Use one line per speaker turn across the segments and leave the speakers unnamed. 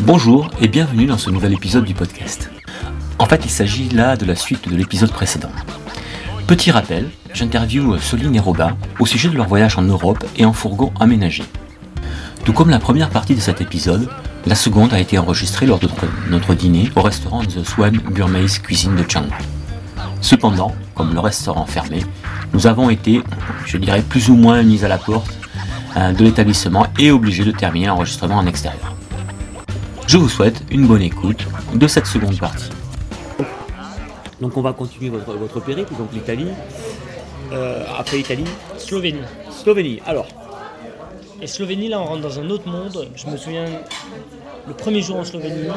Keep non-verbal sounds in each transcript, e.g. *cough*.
Bonjour et bienvenue dans ce nouvel épisode du podcast. En fait, il s'agit là de la suite de l'épisode précédent. Petit rappel, j'interviewe Soline et Robin au sujet de leur voyage en Europe et en fourgon aménagé. Tout comme la première partie de cet épisode, la seconde a été enregistrée lors de notre dîner au restaurant The Swan Burmese Cuisine de Chiang Mai. Cependant, comme le restaurant fermé, nous avons été, je dirais, plus ou moins mis à la porte euh, de l'établissement et obligés de terminer l'enregistrement en extérieur. Je vous souhaite une bonne écoute de cette seconde partie. Donc on va continuer votre, votre périple, donc l'Italie. Euh, après l'Italie,
Slovénie.
Slovénie. Alors,
Et Slovénie, là, on rentre dans un autre monde. Je me souviens, le premier jour en Slovénie,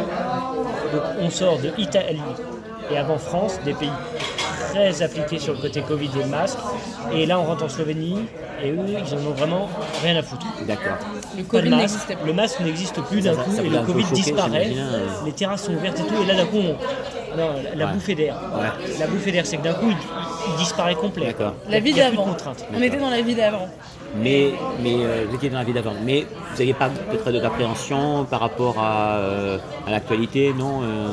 donc on sort de Italie et avant France, des pays très appliqués sur le côté Covid et le masque. Et là, on rentre en Slovénie et eux, ils en ont vraiment rien à foutre.
d'accord.
Le Covid plus.
Le masque n'existe plus d'un coup
ça
et le Covid
choqué,
disparaît.
euh.
Les terrasses sont ouvertes et tout. Et là, d'un coup, on... non, la
Ouais.
bouffée d'air.
Ouais.
La bouffée d'air, c'est que d'un coup, il, il disparaît complet.
D'accord.
La vie d'avant. On était dans la vie d'avant.
Mais, mais euh, vous étiez dans la vie d'avant. Mais vous n'aviez pas peut-être d'appréhension par rapport à, euh, à l'actualité, non euh,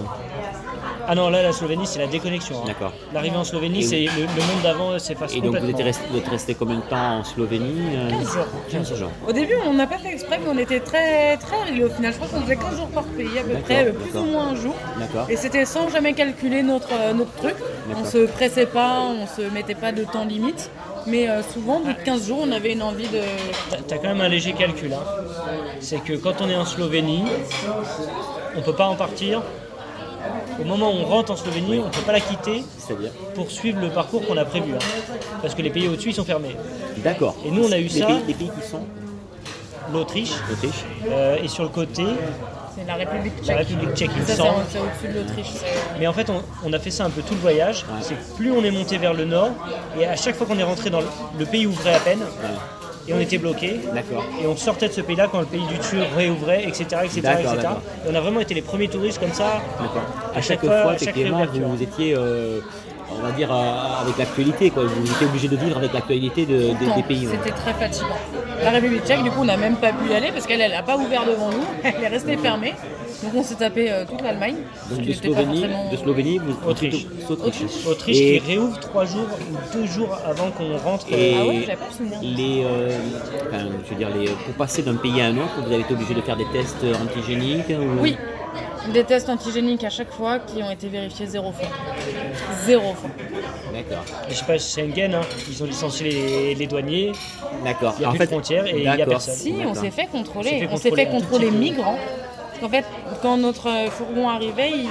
Ah non, là, la Slovénie, c'est la déconnexion. hein.
D'accord.
L'arrivée en Slovénie, c'est le, le monde d'avant s'efface
Et donc vous êtes resté, vous êtes resté combien de temps en Slovénie euh,
15 jours.
15 jours.
Au début, on n'a pas fait exprès, mais on était très très réglés au final. Je crois qu'on faisait 15 jours par pays, à peu près, euh, plus ou moins un jour.
D'accord.
Et c'était sans jamais calculer notre, euh, notre truc. On se pressait pas, on se mettait pas de temps limite. Mais euh, souvent, au bout de 15 jours, on avait une envie de.
T'as- T'as quand même un léger calcul. hein. C'est que quand on est en Slovénie, on peut pas en partir. Au moment où on rentre en Slovénie, on ne peut pas la quitter pour suivre le parcours qu'on a prévu. hein. Parce que les pays au-dessus, ils sont fermés.
D'accord.
Et nous, on a eu
les
ça.
Pays, les pays qui sont
L'Autriche,
Autriche
euh, et sur le côté,
C'est la République
la
tchèque.
République tchèque, il
c'est
semble.
c'est au-dessus de l'Autriche.
Mais en fait, on, on a fait ça un peu tout le voyage.
Ouais.
C'est que plus on est monté vers le nord, et à chaque fois qu'on est rentré dans le, le pays ouvrait à peine, et on était bloqué.
D'accord.
Et on sortait de ce pays-là quand le pays du dessus réouvrait, etc. etc., etc. Et on a vraiment été les premiers touristes comme ça.
D'accord.
À
À chaque
chaque
fois,
fois, à chaque
effectivement, vous, vous étiez, euh, on va dire, euh, avec l'actualité, quoi. Vous étiez obligé de vivre avec l'actualité de- des- pays. ouais.
C'était très fatigant. La République tchèque, du coup, on n'a même pas pu y aller parce qu'elle n'a pas ouvert devant nous. *laughs* Elle est restée fermée. Donc on s'est tapé euh, toute l'Allemagne.
Donc de Slovénie,
forcément-
de Slovénie, vous
Autriche.
Autriche.
Autriche
Et-
qui réouvre trois jours ou deux jours avant qu'on rentre.
Et
Ah ouais, pas
les, euh, enfin, je veux dire, les, pour passer d'un pays à un autre, vous avez été obligé de faire des tests antigéniques ou-
Oui, des tests antigéniques à chaque fois qui ont été vérifiés zéro fois. Zéro.
D'accord.
Je sais pas, Schengen, hein, ils ont licencié les, les douaniers,
D'accord.
il n'y a
En
plus
fait-
de frontières et il n'y a personne.
Si, on s'est fait contrôler.
On s'est fait contrôler
migrants. Parce qu'en fait, quand notre fourgon arrivait, ils-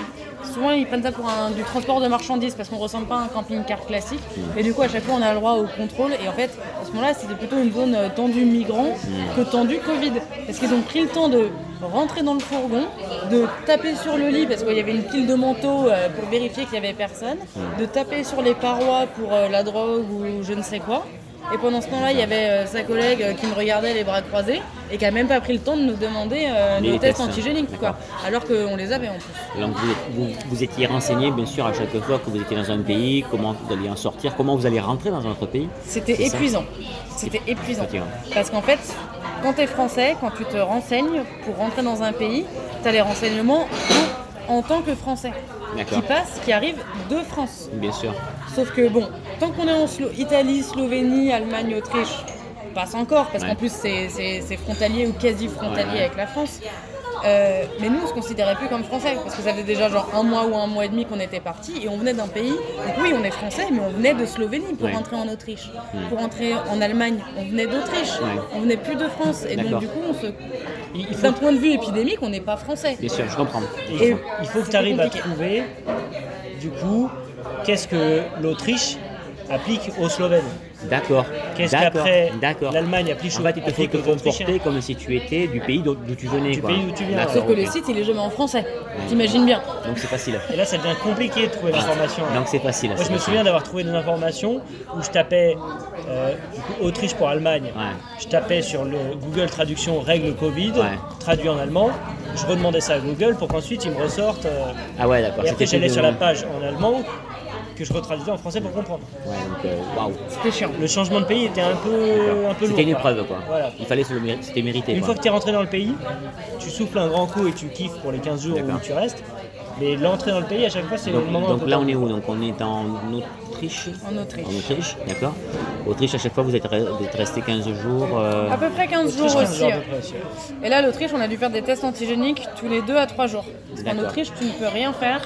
souvent ils prennent ça pour du transport de marchandises parce qu'on ressemble pas à un camping-car classique. Et du coup, à chaque fois, on a le droit au contrôle. Et en fait, à ce moment-là, c'était plutôt une zone euh, tendue migrant que tendue Covid. Parce qu'ils ont pris le temps de rentrer dans le fourgon, de taper sur le lit parce qu'il y avait une pile de manteaux euh, pour vérifier qu'il n'y avait personne, de taper sur les parois pour euh, la drogue ou je ne sais quoi. Et pendant ce temps-là, il y avait euh, sa collègue euh, qui me regardait les bras croisés et qui a même pas pris le temps de nous demander euh, nos tests
tests,
antigéniques, quoi. Alors qu'on les avait en plus.
Donc vous, vous, vous étiez renseigné, bien sûr, à chaque fois que vous étiez dans un pays, comment vous alliez en sortir, comment vous allez rentrer dans un autre pays.
C'était épuisant. C'était épuisant. Parce qu'en fait, quand tu es français, quand tu te renseignes pour rentrer dans un pays, tu as les renseignements en tant que français. Qui passent, qui arrivent de France.
Bien sûr.
Sauf que bon, tant qu'on est en Slo- Italie, Slovénie, Allemagne, Autriche, on passe encore parce
Ouais.
qu'en plus c'est frontalier ou quasi frontalier
Ouais,
avec la France. Euh, mais nous, on se considérait plus comme français parce que ça faisait déjà genre un mois ou un mois et demi qu'on était parti et on venait d'un pays. Donc oui, on est français, mais on venait de Slovénie pour
Ouais.
rentrer en Autriche. Pour rentrer en Allemagne, on venait d'Autriche.
Ouais.
On venait plus de France. Et donc du coup, on se... D'un point de vue épidémique, on n'est pas français.
Bien sûr, je comprends.
il
Et
faut- il faut que tu arrives à trouver, du coup, qu'est-ce que l'Autriche applique aux Slovènes?
D'accord.
Qu'est-ce
D'accord.
qu'après l'Allemagne applique,
En fait, il te faut te comporter comme si tu étais du pays d'où tu venais.
Du
quoi.
pays d'où tu viens,
D'accord,
Sauf que
ok.
le site, il est jamais en français. T'imagines bien.
Donc c'est facile.
Et là, ça devient compliqué de trouver l'information.
Donc c'est facile.
Moi, je me souviens d'avoir trouvé des informations où je tapais euh, du coup, Autriche pour Allemagne.
Ouais.
Je tapais sur le Google Traduction règle Covid,
Ouais.
traduit en allemand. Je redemandais ça à Google pour qu'ensuite il me ressorte. euh,
Ah ouais, d'accord.
et après, j'allais sur la page en allemand que je retraduisais en français pour comprendre.
Ouais, donc euh, waouh.
C'était chiant.
Le changement de pays était un peu, un peu lourd.
C'était une épreuve quoi.
Voilà.
Il fallait se le méri- c'était mérité.
Une
quoi.
fois que tu es rentré dans le pays, tu souffles un grand coup et tu kiffes pour les 15 jours où tu restes. Mais l'entrée dans le pays, à chaque fois, c'est le moment
donc là on est où? Donc on est en Autriche?
En Autriche.
En Autriche, d'accord. Autriche à chaque fois vous êtes, resté 15 jours. euh,
À peu près 15
Autriche,
jours
15
aussi.
jours près.
Et là, l'Autriche, on a dû faire des tests antigéniques tous les 2 à 3 jours. Parce qu'en. Autriche, tu ne peux rien faire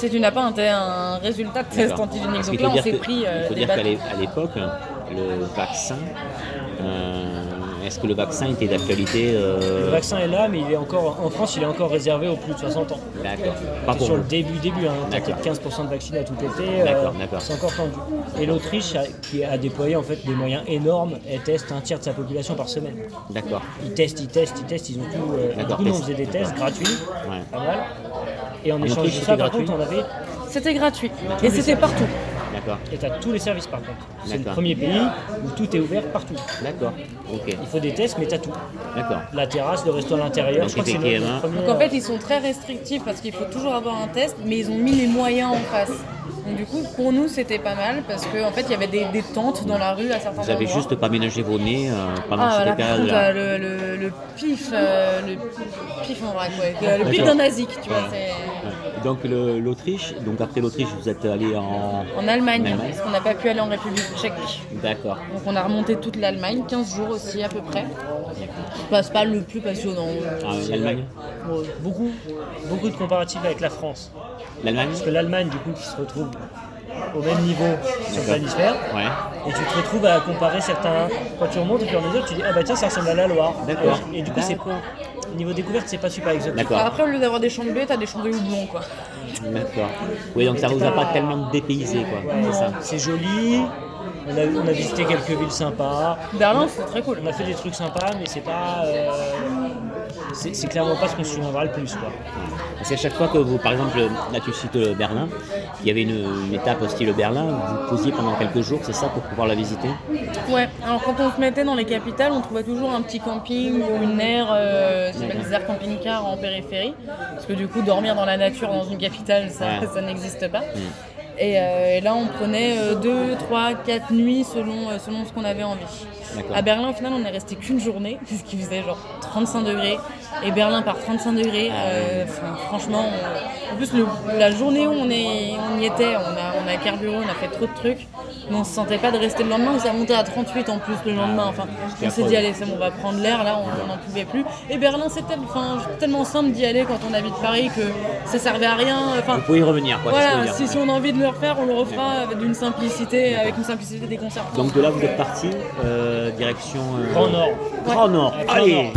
si tu n'as pas un, un résultat de test antigénique. Donc là, on s'est pris euh,
Il faut
des
dire qu'à l'époque, le vaccin, euh, est-ce que le vaccin était d'actualité euh,
Le vaccin est là, mais il est encore, en France, il est encore réservé aux plus de 60 ans.
D'accord. Pas
C'est
pour
sur le début, début, hein. peut-être 15% de vaccinés à tout été, euh,
D'accord,
c'est encore tendu. Et l'Autriche, a- qui a déployé en fait des moyens énormes, elle teste un tiers de sa population par semaine.
D'accord.
Ils testent, ils testent, ils testent, ils ont tout. euh, du coup, nous, on
test.
faisait des tests gratuits,
Ouais.
pas mal. Et en,
En
échange
Autriche,
de ça, par contre, on avait.
C'était gratuit. Et c'était partout.
D'accord.
Et t'as tous les services par contre. C'est le premier pays où tout est ouvert partout.
D'accord. Ok.
Il faut des tests, mais t'as tout.
D'accord.
La terrasse, le resto à l'intérieur,
Donc,
je crois que c'est le,
effectivement.
le premier.
Donc en fait, ils sont très restrictifs parce qu'il faut toujours avoir un test, mais ils ont mis les moyens en face. Donc du coup, pour nous, c'était pas mal parce qu'en fait, il y avait des, des tentes dans la rue à certains
Vous avez
endroits.
juste pas ménagé vos nez euh, pendant
Ah,
cette
là, contre,
période-là.
euh, le, le, le pif, euh, le pif en vrac, ouais. Le pif d'un nazique, tu vois,
Ouais.
C'est...
Donc l'Autriche, donc après l'Autriche, vous êtes allé en.
En Allemagne,
En Allemagne.
parce qu'on n'a pas pu aller en République tchèque.
D'accord.
Donc on a remonté toute l'Allemagne, 15 jours aussi à peu près. Je passe pas le plus passionnant.
Ah, L'Allemagne
beaucoup, beaucoup de comparatifs avec la France.
L'Allemagne
Parce que l'Allemagne, du coup, qui se retrouve au même niveau sur le planisphère,
Ouais.
et tu te retrouves à comparer certains. Quand tu remontes et puis en mesure, tu dis Ah bah tiens, ça ressemble à la Loire.
D'accord.
Et, et du coup, c'est niveau découverte, c'est pas super exotique.
D'accord.
Après, au lieu d'avoir des champs de blé, t'as des champs de houblon, quoi.
D'accord. Oui, donc ça vous a pas tellement dépaysé, quoi. C'est ça.
C'est joli. On a, on a visité quelques villes sympas.
Berlin, c'est très cool.
On a fait des trucs sympas, mais c'est pas. euh, c'est clairement pas ce qu'on se souviendra le plus. Quoi.
C'est à chaque fois que vous, par exemple, là tu cites le Berlin, il y avait une, une étape au style Berlin, vous posiez pendant quelques jours, c'est ça, pour pouvoir la visiter?
Ouais, alors quand on se mettait dans les capitales, on trouvait toujours un petit camping ou une aire, euh, ça s'appelle des aires camping-car en périphérie. Parce que du coup, dormir dans la nature dans une capitale, ça,
Ouais.
ça n'existe pas. Et, euh, et là, on prenait 2, 3, 4 nuits selon, euh, selon ce qu'on avait envie. À Berlin, au final, on n'est resté qu'une journée, *laughs* puisqu'il faisait genre 35 degrés. Et Berlin par 35 degrés, euh, enfin, franchement, on- en plus, le- la journée où on, est, on y était, on a, on a carburé, on a fait trop de trucs. Mais on se sentait pas de rester le lendemain, ça montait à 38 en plus le lendemain. Enfin,
c'était
on s'est dit, allez, c'est bon, on va prendre l'air, là, on n'en pouvait plus. Et Berlin, c'était enfin, tellement simple d'y aller quand on habite Paris que ça servait à rien. Enfin,
Vous pouvez y revenir, quoi. c'est
voilà, si, si on a envie de le refaire, on le refera avec d'une simplicité, avec une simplicité déconcertante.
Donc de là, vous êtes parti, euh, direction. euh,
Grand Nord.
Grand Nord,
Ouais, Grand
allez
Nord.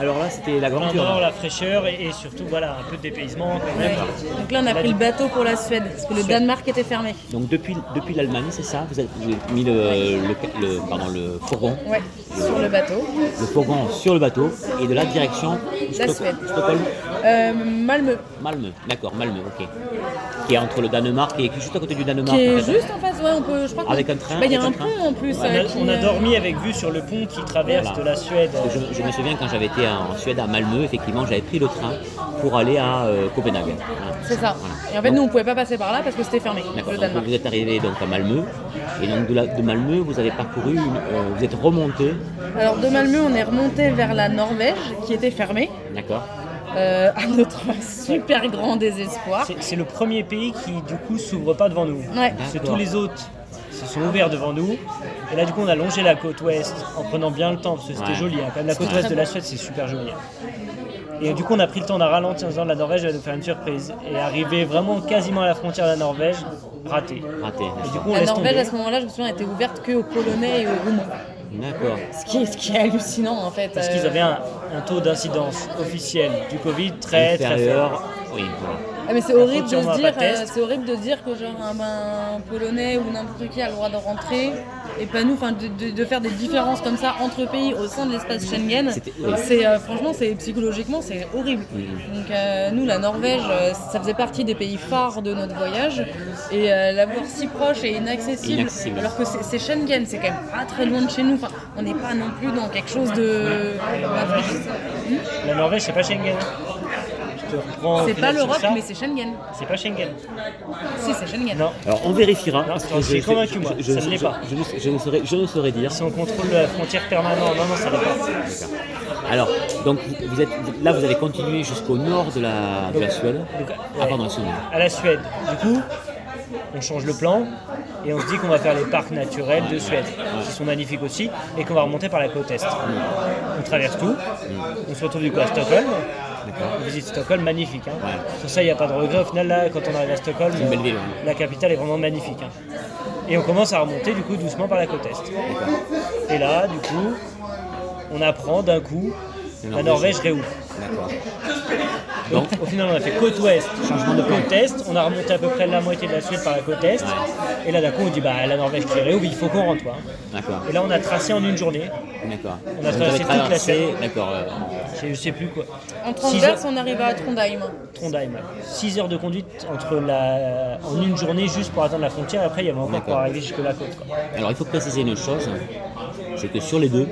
Alors là, c'était la
Grand
grande
Nord, la fraîcheur et, et surtout voilà, un peu de dépaysement quand même.
Donc là, on a pris le bateau pour la Suède, parce que le
Suède.
Danemark était fermé.
Donc depuis, depuis l'Allemagne, c'est ça vous avez, vous avez mis le, le, le- pardon, le fourgon
Ouais, sur le bateau.
le fourgon sur le bateau et de la direction
La
Stock-
Suède.
Stockholm,
Euh, Malmö,
Malmö, d'accord, Malmö, ok. Qui est entre le Danemark et qui est juste à côté du Danemark.
qui est
en fait, hein.
juste en face, ouais, on peut, je crois qu'on-
Avec un train,
Bah, Il y a un pont en plus.
On
euh,
a, on a dormi avec vue sur le pont qui traverse
Voilà.
de la Suède.
Parce que je, je me souviens quand j'avais été en Suède à Malmö, effectivement, j'avais pris le train pour aller à euh, Copenhague. Voilà.
C'est ça.
Voilà.
Et en fait,
Donc,
nous, on pouvait pas passer par là parce que c'était fermé,
D'accord, vous êtes arrivé donc à Malmö, et donc de, la- de Malmö, vous avez parcouru, une- euh, vous êtes remonté,
Alors, de Malmö, on est remonté vers la Norvège, qui était fermée,
d'accord
euh, à notre super grand désespoir.
C'est- le premier pays qui du coup s'ouvre pas devant nous.
Ouais.
Parce que tous les autres se sont ouverts devant nous. Et là du coup on a longé la côte ouest en prenant bien le temps parce que c'était
Ouais.
joli. hein. Quand même, la côte ouest de la Suède c'est super joli. hein. Et du coup on a pris le temps d'un ralenti en disant la Norvège va nous faire une surprise. Et arrivé vraiment quasiment à la frontière de la Norvège, raté.
Raté.
Et du coup on
La
laisse
Norvège,
tomber.
à ce moment-là, je me souviens, était ouverte que aux Polonais et aux Roumains.
D'accord.
Ce qui est, ce qui est hallucinant, en fait.
Parce
euh,
qu'ils avaient un, un taux d'incidence officiel du Covid très très faible.
Inférieur, oui, voilà.
Ah, mais c'est horrible, de se dire, euh, c'est horrible de dire que genre un, ben, un polonais ou n'importe qui a le droit de rentrer et pas nous, enfin de, de- de faire des différences comme ça entre pays au sein de l'espace Schengen. C'est euh, franchement, c'est psychologiquement c'est horrible. Donc euh, nous, la Norvège, euh, ça faisait partie des pays phares de notre voyage et euh, l'avoir si proche et inaccessible,
Inaccessible.
alors que c'est c'est Schengen, c'est quand même pas très loin de chez nous. Enfin, on n'est pas non plus dans quelque chose de.
La Norvège c'est pas Schengen.
C'est pas l'Europe, mais c'est Schengen.
C'est pas Schengen.
Si, c'est Schengen.
Non.
Alors on vérifiera.
Non, je suis convaincu, moi, ça ne l'est
je-
pas.
Je, ne- je ne saurais, je ne saurais dire.
C'est en contrôle la frontière permanent. Non, non, ça va pas.
Alors, donc vous êtes là, vous allez continuer jusqu'au nord de la, de la Suède.
Donc,
Ah
ouais,
pardon, excusez-moi.
à la Suède. Du coup, on change le plan et on se dit qu'on va faire les parcs naturels de Suède, qui sont magnifiques aussi, et qu'on va remonter par la côte est. On traverse tout. On se retrouve du coup à Stockholm. On visite Stockholm, magnifique. Hein.
Ouais.
Sur ça, il n'y a pas de regret. Au final, là, quand on arrive à Stockholm, euh,
ville, ouais.
la capitale est vraiment magnifique. hein. Et on commence à remonter du coup doucement par la côte est. Et là, du coup, on apprend d'un coup la Norvège réouvre. Donc, au final, on a fait côte ouest, changement de côte est. On a remonté à peu près la moitié de la Suède par la côte est. Et là, d'un coup, on dit bah la Norvège qui réouvre, il faut qu'on rentre. quoi.
D'accord.
Et là, on a tracé en une journée.
D'accord.
On a traversé
avez
toute la Suède.
D'accord. euh,
Je sais plus quoi.
En transverse,
heures-
on arrive à Trondheim.
Trondheim. 6 heures de conduite entre la... en une journée juste pour atteindre la frontière. Après, il y avait encore pour arriver jusque la côte. quoi.
Alors il faut préciser une chose, c'est que sur les deux,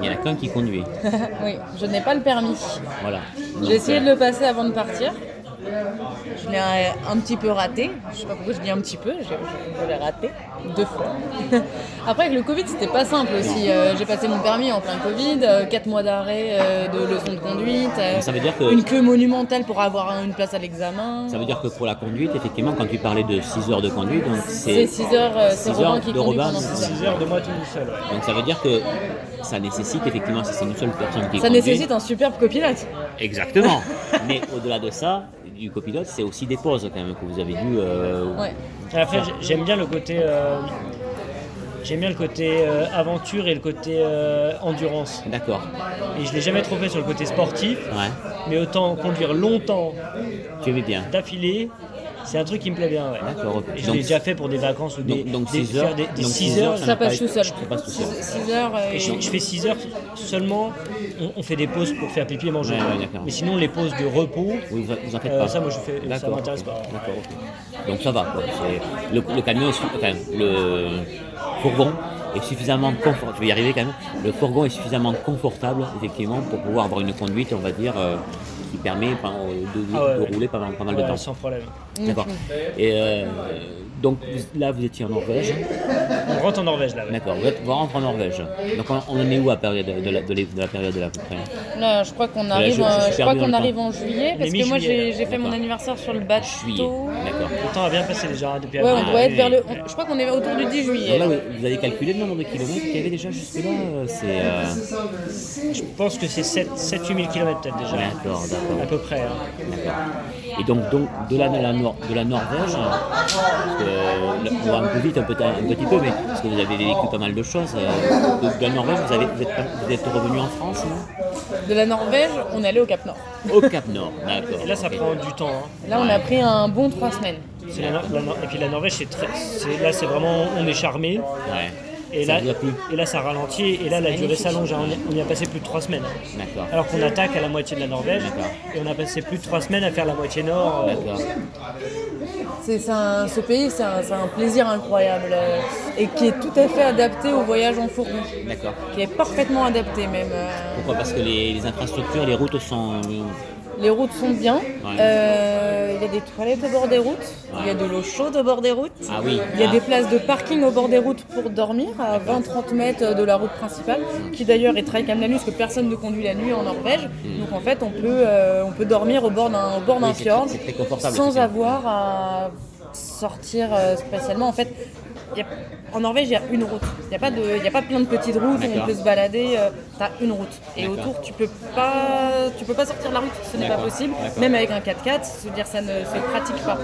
il n'y en a qu'un qui conduit. *laughs*
oui, je n'ai pas le permis.
Voilà.
J'ai essayé
euh,
de le passer avant de partir. Je l'ai un, un petit peu raté. Je sais pas pourquoi je dis un petit peu. Je, je- je l'ai raté deux fois. *laughs* Après, avec le Covid, c'était pas simple aussi. Euh, J'ai passé mon permis en plein Covid, 4 mois d'arrêt euh, de leçons de conduite, euh,
ça veut dire que-
une queue monumentale pour avoir une place à l'examen.
Ça veut dire que pour la conduite, effectivement, quand tu parlais de 6 heures de conduite, donc
C'est
c'est
6 heures, euh, c'est
six
Robin
heures
qui
de
conduit
Robin,
pendant 6 heures.
6 heures de moi tout seul. ouais.
donc ça veut dire que ça nécessite effectivement, si c'est une seule personne qui
Ça
conduit,
nécessite un superbe copilote.
Exactement. *laughs* Mais au-delà de ça, du copilote, c'est aussi des pauses quand même que vous avez dû. euh,
Ouais.
Après, j'ai- j'aime bien le côté. Euh, J'aime bien le côté euh, aventure et le côté euh, endurance.
D'accord.
Et je l'ai jamais trop fait sur le côté sportif,
Ouais.
mais autant conduire longtemps
Tu bien.
d'affilée, c'est un truc qui me plaît bien. Ouais.
D'accord. ok.
Et je l'ai déjà fait pour des vacances ou des,
donc, donc
des,
6 heures.
des, des
donc
6
six
heures.
Ça
n'a pas
passe tout seul.
Ça passe tout seul.
6 heures.
Et je, je fais 6 heures seulement, on, on fait des pauses pour faire pipi et manger.
Ouais, ouais,
mais sinon, les pauses de repos,
Oui, vous, vous en faites
euh,
pas.
ça, moi, je fais, ça
D'accord.
m'intéresse
ok.
pas.
D'accord. ok. Donc ça va. Quoi. C'est- Le, le camion, enfin, le fourgon est suffisamment confortable. Je vais y arriver quand même. Le fourgon est suffisamment confortable, effectivement, pour pouvoir avoir une conduite, on va dire, euh, permet de, de-
Ah ouais,
de rouler pendant pas mal de temps.
sans problème.
D'accord. Et euh, donc vous- là, vous étiez en Norvège.
On rentre en Norvège là. ouais.
D'accord. Vous, êtes- vous rentrez en Norvège. Donc on, on en est où à période de la, de la- de la période là à peu près
Là, je crois qu'on arrive,
je- je suis
je crois qu'on
le
arrive en juillet
On
parce que moi j'ai fait mon anniversaire sur le
Juillet.
bateau.
D'accord.
Le temps a bien passé déjà depuis
Ouais, on doit être vers le. on- je crois qu'on est autour du 10
Donc
juillet.
là,
là.
vous avez calculé le nombre de kilomètres qu'il y avait déjà jusque-là euh, C'est. euh,
Je pense que c'est 7-8 000 km peut-être déjà.
D'accord,
À
d'accord.
peu près. hein.
d'accord. Et donc, donc de, la, de, la, Nor- de la Norvège, parce que, là, on va un peu vite un, peu, un petit peu, mais parce que vous avez vécu pas mal de choses. euh, de, de la Norvège, vous, avez, vous, êtes, vous êtes revenu en France non?
De la Norvège, on est allé au Cap Nord.
Au Cap Nord, d'accord.
Là, ça prend du temps. hein.
Là, on a pris un bon 3 semaines.
La la et puis la Norvège, c'est très, c'est- là, c'est vraiment, on est charmé.
Ouais.
Et
Ça
là, et là, ça ralentit. Et là, la durée s'allonge. hein. On, y- on y a passé plus de 3 semaines.
D'accord.
Alors qu'on attaque à la moitié de la Norvège. Et on a passé plus de 3 semaines à faire la moitié nord. euh,
D'accord.
C'est un- ce pays, c'est un, c'est un plaisir incroyable euh, et qui est tout à fait adapté au voyage en fourgon,
D'accord.
qui est parfaitement adapté même. euh,
Pourquoi? Parce que les, les infrastructures, les routes sont.
Les routes sont bien.
Ouais.
Euh, il y a des toilettes au bord des routes. Il y a de l'eau chaude au bord des routes.
Ah oui.
Il y a
ah.
des places de parking au bord des routes pour dormir, à 20-30 mètres de la route principale, qui d'ailleurs est très calme la nuit, parce que personne ne conduit la nuit en Norvège. Donc en fait, on peut, euh, on peut dormir au bord d'un au bord d'un
Oui,
fjord sans avoir à sortir euh, spécialement. En fait, y a- en Norvège, il y a une route. Il n'y a, pas de- il y a pas plein de petites routes où on peut se balader. tu as une route. Et autour, tu peux pas, tu peux pas sortir de la route. Ce n'est pas possible. Même avec un 4x4, se dire ça ne se pratique pas.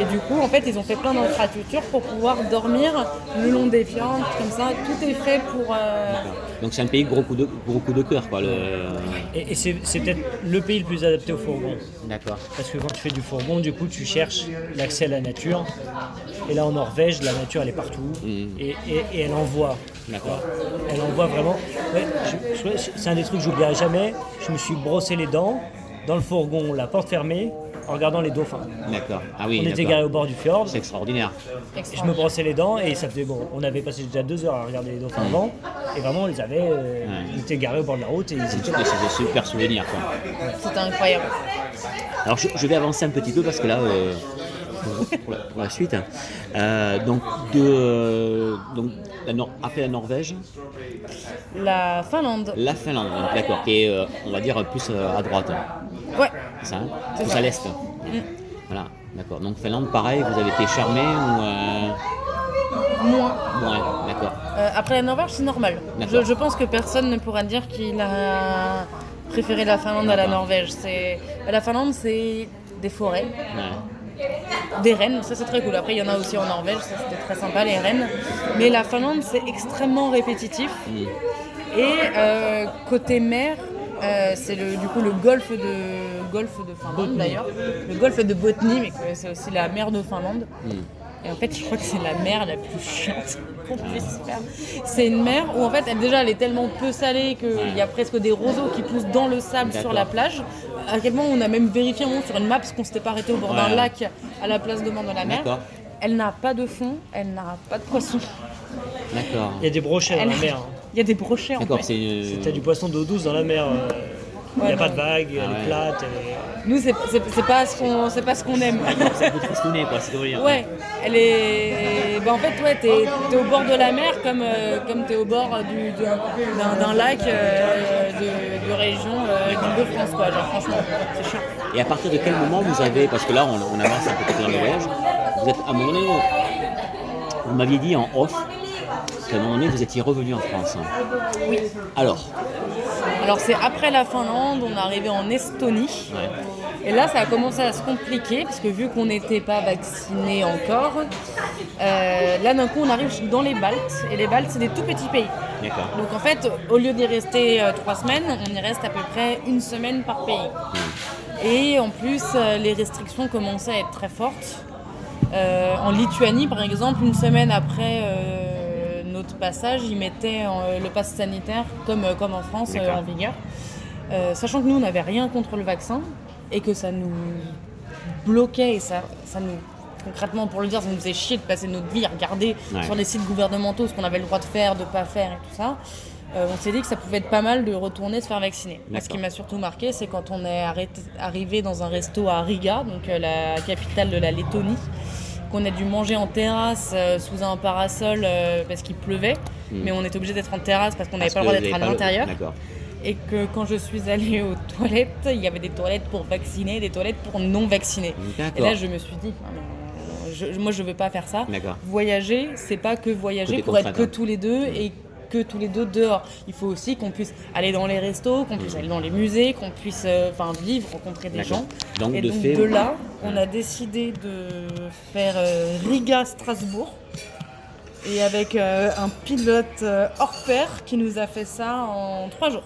Et du coup, en fait, ils ont fait plein d'infrastructures pour pouvoir dormir le long des fjords, comme ça. Tout est fait pour. euh,
Donc c'est un pays gros coup de, gros coup de cœur, quoi. Le...
Et, et c'est c'est peut-être le pays le plus adapté au fourgon.
D'accord.
Parce que quand tu fais du fourgon, du coup, tu cherches l'accès à la nature. Et là, en Norvège, la nature, elle est partout.
Mhm.
Et, et- et elle envoie.
D'accord.
Elle envoie vraiment. Ouais, je- je- c'est un des trucs que j'oublierai jamais. Je me suis brossé les dents dans le fourgon, la porte fermée. en regardant les dauphins.
D'accord. Ah oui,
On était garé au bord du fjord.
C'est extraordinaire.
Je me brossais les dents et ça faisait bon. On avait passé déjà deux heures à regarder les dauphins avant. Et vraiment, on les avait. euh, Ils étaient garés au bord de la route et ils étaient là.
C'est des super souvenirs. Quoi.
C'était incroyable.
Alors je, je vais avancer un petit peu parce que là, euh, pour, pour la, pour la suite, euh, donc, de, donc la Nor- après la Norvège,
La Finlande.
la Finlande, donc, d'accord, qui est, euh, on va dire, plus euh, à droite,
Ouais.
c'est ça, hein plus
ça.
à l'est. Voilà, d'accord. Donc Finlande, pareil, vous avez été charmé ou euh,
Moins.
ouais, d'accord.
Euh, après la Norvège, c'est normal. Je, je pense que personne ne pourra dire qu'il a préféré la Finlande à la. Norvège. C'est la Finlande, c'est des forêts,
Ouais.
Des rennes. Ça, c'est très cool. Après, il y en a aussi en Norvège. Ça, c'était très sympa les rennes. Mais la Finlande, c'est extrêmement répétitif. Et euh, côté mer, euh, c'est du coup le golfe de golfe de d'ailleurs, le golfe de Botnie, mais c'est aussi la mer de Finlande. Et en fait, je crois que c'est la mer la plus chiante qu'on puisse faire. C'est une mer où en fait, elle, déjà, elle est tellement peu salée qu'il y a presque des roseaux qui poussent dans le sable sur la
D'accord.
plage. À quel moment on a même vérifié un moment sur une map parce qu'on s'était pas arrêté au bord d'un lac à la place de bord de la mer.
D'accord.
Elle n'a pas de fond, elle n'a pas de poisson.
D'accord.
Il y a des brochets dans la mer. hein.
Il y a des brochets en
D'accord,
fait.
c'est une...
Si t'as du poisson d'eau douce dans la mer, euh, il n'y a pas de vagues, elle
Ah ouais.
est plate. elle est-
Nous, c'est c'est- c'est pas ce qu'on c'est pas ce qu'on aime.
C'est un peu tristouné, quoi, c'est veux dire.
Ouais, elle est. bah, en fait, ouais, t'es es au bord de la mer comme, euh, comme t'es au bord du- du- d'un d'un lac euh, de, de région euh, de France, quoi. Genre, franchement, c'est chiant.
Et à partir de quel moment vous avez, parce que là on, on avance un peu dans le voyage, vous êtes à un moment donné, vous m'aviez dit en off qu'à un moment donné vous étiez revenu en France.
Oui.
Alors,
Alors, c'est après la Finlande, on est arrivé en Estonie.
ouais,
Et là, ça a commencé à se compliquer, parce que vu qu'on n'était pas vacciné encore, euh, là d'un coup, on arrive dans les Baltes. Et les Baltes, c'est des tout petits pays. Donc en fait, au lieu d'y rester euh, trois semaines, on y reste à peu près une semaine par pays. Et en plus, euh, les restrictions commençaient à être très fortes. En Lituanie, par exemple, une semaine après notre passage, ils mettaient euh, le pass sanitaire, comme, euh, comme en France, euh, en vigueur. Sachant que nous, on n'avait rien contre le vaccin et que ça nous bloquait et ça, ça nous. Concrètement, pour le dire, ça nous faisait chier de passer notre vie à regarder
Ouais.
sur les sites gouvernementaux ce qu'on avait le droit de faire, de ne pas faire et tout ça. Euh, on s'est dit que ça pouvait être pas mal de retourner se faire vacciner. Ce qui m'a surtout marqué, c'est quand on est arrêté- arrivé dans un resto à Riga, donc euh, la capitale de la Lettonie, qu'on a dû manger en terrasse euh, sous un parasol euh, parce qu'il pleuvait, mais on était obligé d'être en terrasse parce qu'on n'avait pas le droit d'être à
le-
l'intérieur. Et que quand je suis allée aux toilettes, il y avait des toilettes pour vaccinés, des toilettes pour non vaccinés. Et là, je me suis dit, ah je- moi, je veux pas faire ça. Voyager, c'est pas que voyager
Côté
pour être que
hein.
tous les deux et que tous les deux dehors. Il faut aussi qu'on puisse aller dans les restos, qu'on puisse aller dans les musées, qu'on puisse euh, enfin vivre, rencontrer des gens.
Donc,
et
de
donc
fait-
de là, on a décidé de faire euh, Riga-Strasbourg. Et avec euh, un pilote hors pair qui nous a fait ça en trois jours.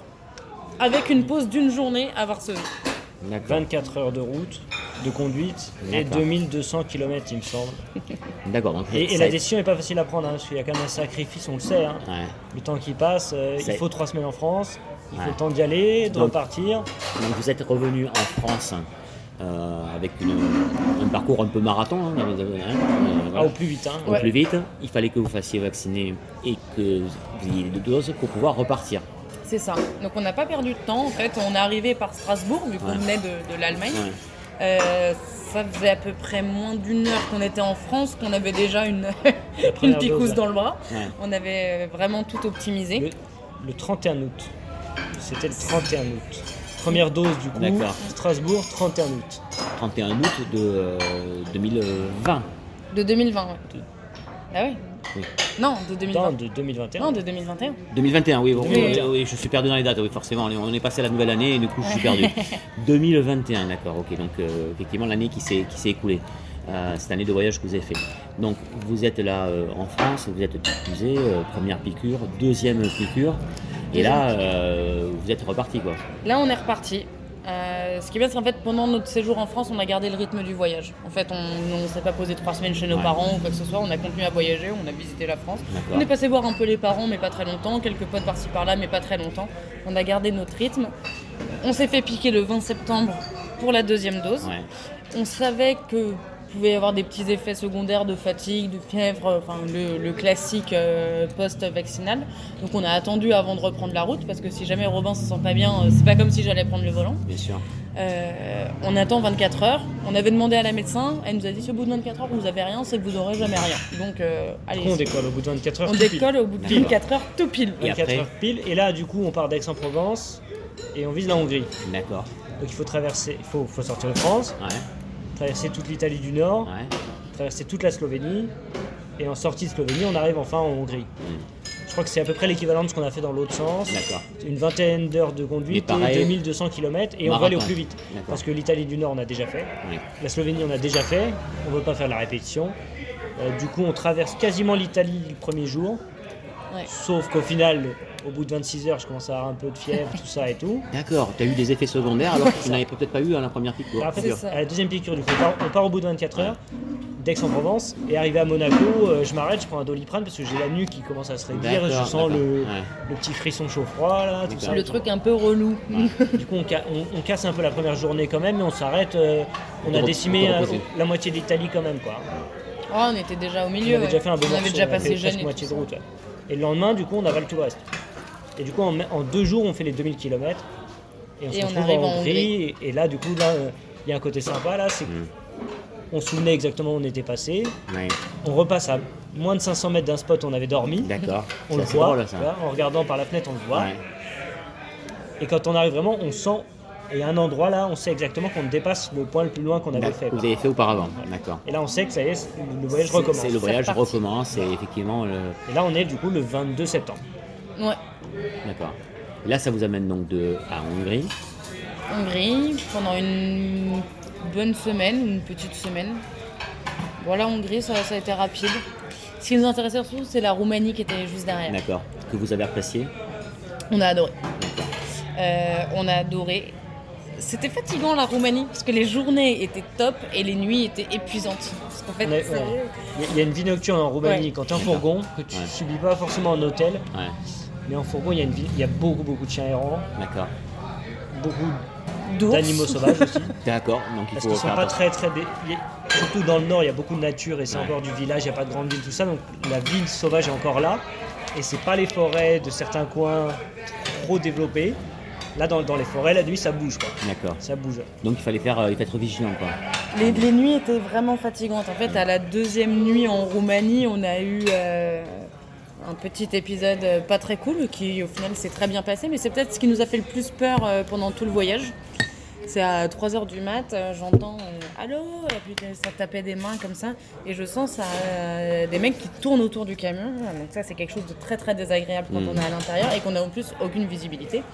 Avec une pause d'une journée à Varsovie.
D'accord.
24 heures de route, de conduite et
D'accord.
2200 km, il me semble.
D'accord.
Et, la décision n'est pas facile à prendre, hein, parce qu'il y a quand même un sacrifice, on le sait. hein.
Ouais.
Le temps qui passe, euh, il faut trois semaines en France, il faut le temps d'y aller, de
Donc-
repartir.
Donc vous êtes revenu en France euh, avec une- un parcours un peu marathon. hein, euh,
Ah, au plus vite. Hein.
au
Ouais.
plus vite. Il fallait que vous fassiez vacciner et que vous ayez deux doses pour pouvoir repartir.
C'est ça. Donc on n'a pas perdu de temps. En fait, on est arrivé par Strasbourg, vu qu'on
Ouais.
venait de, de l'Allemagne.
Ouais.
Euh, ça faisait à peu près moins d'une heure qu'on était en France, qu'on avait déjà une, *laughs* une picouse dans le bras.
Ouais.
On avait vraiment tout optimisé.
Le, le 31 août. C'était le 31 août. Première dose du coup,
D'accord.
Strasbourg, 31 août.
31 août de euh, 2020.
De 2020, ouais. Ah oui
Oui.
Non, de 2020.
Non, de 2021.
Non, de 2021.
2021, oui, bon,
2021.
oui, je suis perdu dans les dates, oui, forcément. On est- passé à la nouvelle année et du coup, je suis perdu. *laughs* 2021, d'accord, ok. Donc, euh, effectivement, l'année qui s'est qui s'est écoulée. Euh, cette année de voyage que vous avez fait. Donc, vous êtes là euh, en France, vous êtes diffusé, euh, première piqûre, deuxième piqûre, et là, euh, vous êtes reparti, quoi.
Là, on est reparti. Euh, ce qui est bien, c'est qu'en fait, pendant notre séjour en France, on a gardé le rythme du voyage. En fait, on ne s'est pas posé trois semaines chez nos
Ouais.
parents ou quoi que ce soit. On a continué à voyager, on a visité la France. On est passé voir un peu les parents, mais pas très longtemps. Quelques potes par-ci par-là, mais pas très longtemps. On a gardé notre rythme. On s'est fait piquer le 20 septembre pour la deuxième dose.
Ouais.
on savait que pouvait y avoir des petits effets secondaires de fatigue, de fièvre, enfin le, le classique euh, post-vaccinal. Donc on a attendu avant de reprendre la route parce que si jamais Robin se sent pas bien, euh, c'est pas comme si j'allais prendre le volant.
Bien sûr.
Euh, on attend 24 heures. On avait demandé à la médecin, elle nous a dit si au bout de 24 heures vous avez rien, c'est que vous aurez jamais rien. Donc euh, allez,
On décolle au bout de 24 heures.
on
tout pile.
décolle au bout de
D'accord.
24 heures tout pile.
Et
24
après
heures pile. Et là, du coup, on part d'Aix-en-Provence et on vise la Hongrie.
D'accord.
Donc il faut traverser, il faut, faut sortir de France,
Ouais.
Traverser toute l'Italie du Nord,
Ouais.
traverser toute la Slovénie. Et en sortie de Slovénie, on arrive enfin en Hongrie. Je crois que c'est à peu près l'équivalent de ce qu'on a fait dans l'autre sens.
D'accord.
Une vingtaine d'heures de conduite
Mais pareil-
et 2200 km et on va aller au plus vite. Parce que l'Italie du Nord, on a déjà fait.
Oui.
La Slovénie, on a déjà fait. On ne veut pas faire la répétition. Euh, du coup, on traverse quasiment l'Italie le premier jour.
Ouais.
Sauf qu'au final, au bout de 26 heures, je commence à avoir un peu de fièvre, tout ça et tout. *laughs*
D'accord. Tu as eu des effets secondaires alors que tu n'avais peut-être pas eu à la première piqûre.
Et en fait,
C'est ça.
à la deuxième piqûre, du coup, on part, on part au bout de 24 heures, d'Aix-en-Provence, et arrivé à Monaco, euh, je m'arrête, je prends un doliprane parce que j'ai la nuque qui commence à se réduire, je sens le,
d'accord. Ouais.
le petit frisson chaud-froid là, tout ça.
Le truc un peu relou.
Du coup, on, ca- on- on casse un peu la première journée quand même, mais on s'arrête. euh, on a décimé euh, la moitié de l'Italie quand même, quoi.
Oh, on était déjà au
On
milieu.
avait
ouais.
déjà fait un beau
on
morceau,
avait
on
passé jeune
presque moitié de route. ouais. Et le lendemain, du coup, on avale tout le reste. Et du coup, en, en deux jours, on fait les 2000 km. Et on se
Et on
retrouve
arrive
en
en
Hongrie. Et, et là, du coup, là, euh, il y a un côté sympa, là, c'est
Mm.
qu'on se souvenait exactement où on était passé.
Ouais.
On repasse à moins de 500 mètres d'un spot où on avait dormi.
D'accord.
On
C'est
le voit,
drôle, ça.
en regardant par la fenêtre, on le voit.
Ouais.
Et quand on arrive vraiment, on sent. Et à un endroit là, on sait exactement qu'on dépasse le point le plus loin qu'on avait
D'accord.
fait.
Vous avez fait auparavant. D'accord.
Et là, on sait que ça y est, le voyage
C'est-
recommence.
C'est le voyage recommence et effectivement le.
Et là, on est du coup le 22 septembre.
Ouais.
D'accord. Et là, ça vous amène donc de à Hongrie.
Hongrie pendant une bonne semaine, une petite semaine. Voilà, Hongrie, ça, ça a été rapide. Ce qui nous intéressait surtout, c'est la Roumanie qui était juste derrière.
D'accord. Que vous avez apprécié.
On a adoré. Euh, on a adoré. C'était fatigant la Roumanie parce que les journées étaient top et les nuits étaient épuisantes. Parce qu'en fait,
Mais,
c'est-
ouais. Il y a- il y a une vie nocturne en Roumanie
Ouais.
quand tu es en fourgon, que tu
Ouais.
subis pas forcément en hôtel,
Ouais.
Mais en fourgon, il y a, une vie- il y a beaucoup, beaucoup de chiens errants,
D'accord.
beaucoup d'animaux sauvages aussi. *laughs*
D'accord. Donc il
Parce
faut
qu'ils sont pas
attention.
très, très. dé- Surtout dans le nord, il y a beaucoup de nature et c'est
Ouais.
encore du village, il n'y a pas de grande ville, tout ça. Donc la ville sauvage est encore là. Et c'est pas les forêts de certains coins trop développés. Là, dans, dans les forêts, la nuit, ça bouge.
D'accord.
Ça bouge.
Donc il fallait faire, euh, il faut être vigilant quoi.
Les, les nuits étaient vraiment fatigantes. En fait, à la deuxième nuit en Roumanie, on a eu euh, un petit épisode euh, pas très cool qui, au final, s'est très bien passé. Mais c'est peut-être ce qui nous a fait le plus peur euh, pendant tout le voyage. C'est à 3h du mat, euh, j'entends euh, Allô Et puis euh, ça tapait des mains comme ça. Et je sens ça, euh, des mecs qui tournent autour du camion. Donc, ça, c'est quelque chose de très très désagréable quand
Mm.
on est à l'intérieur et qu'on a en plus aucune visibilité.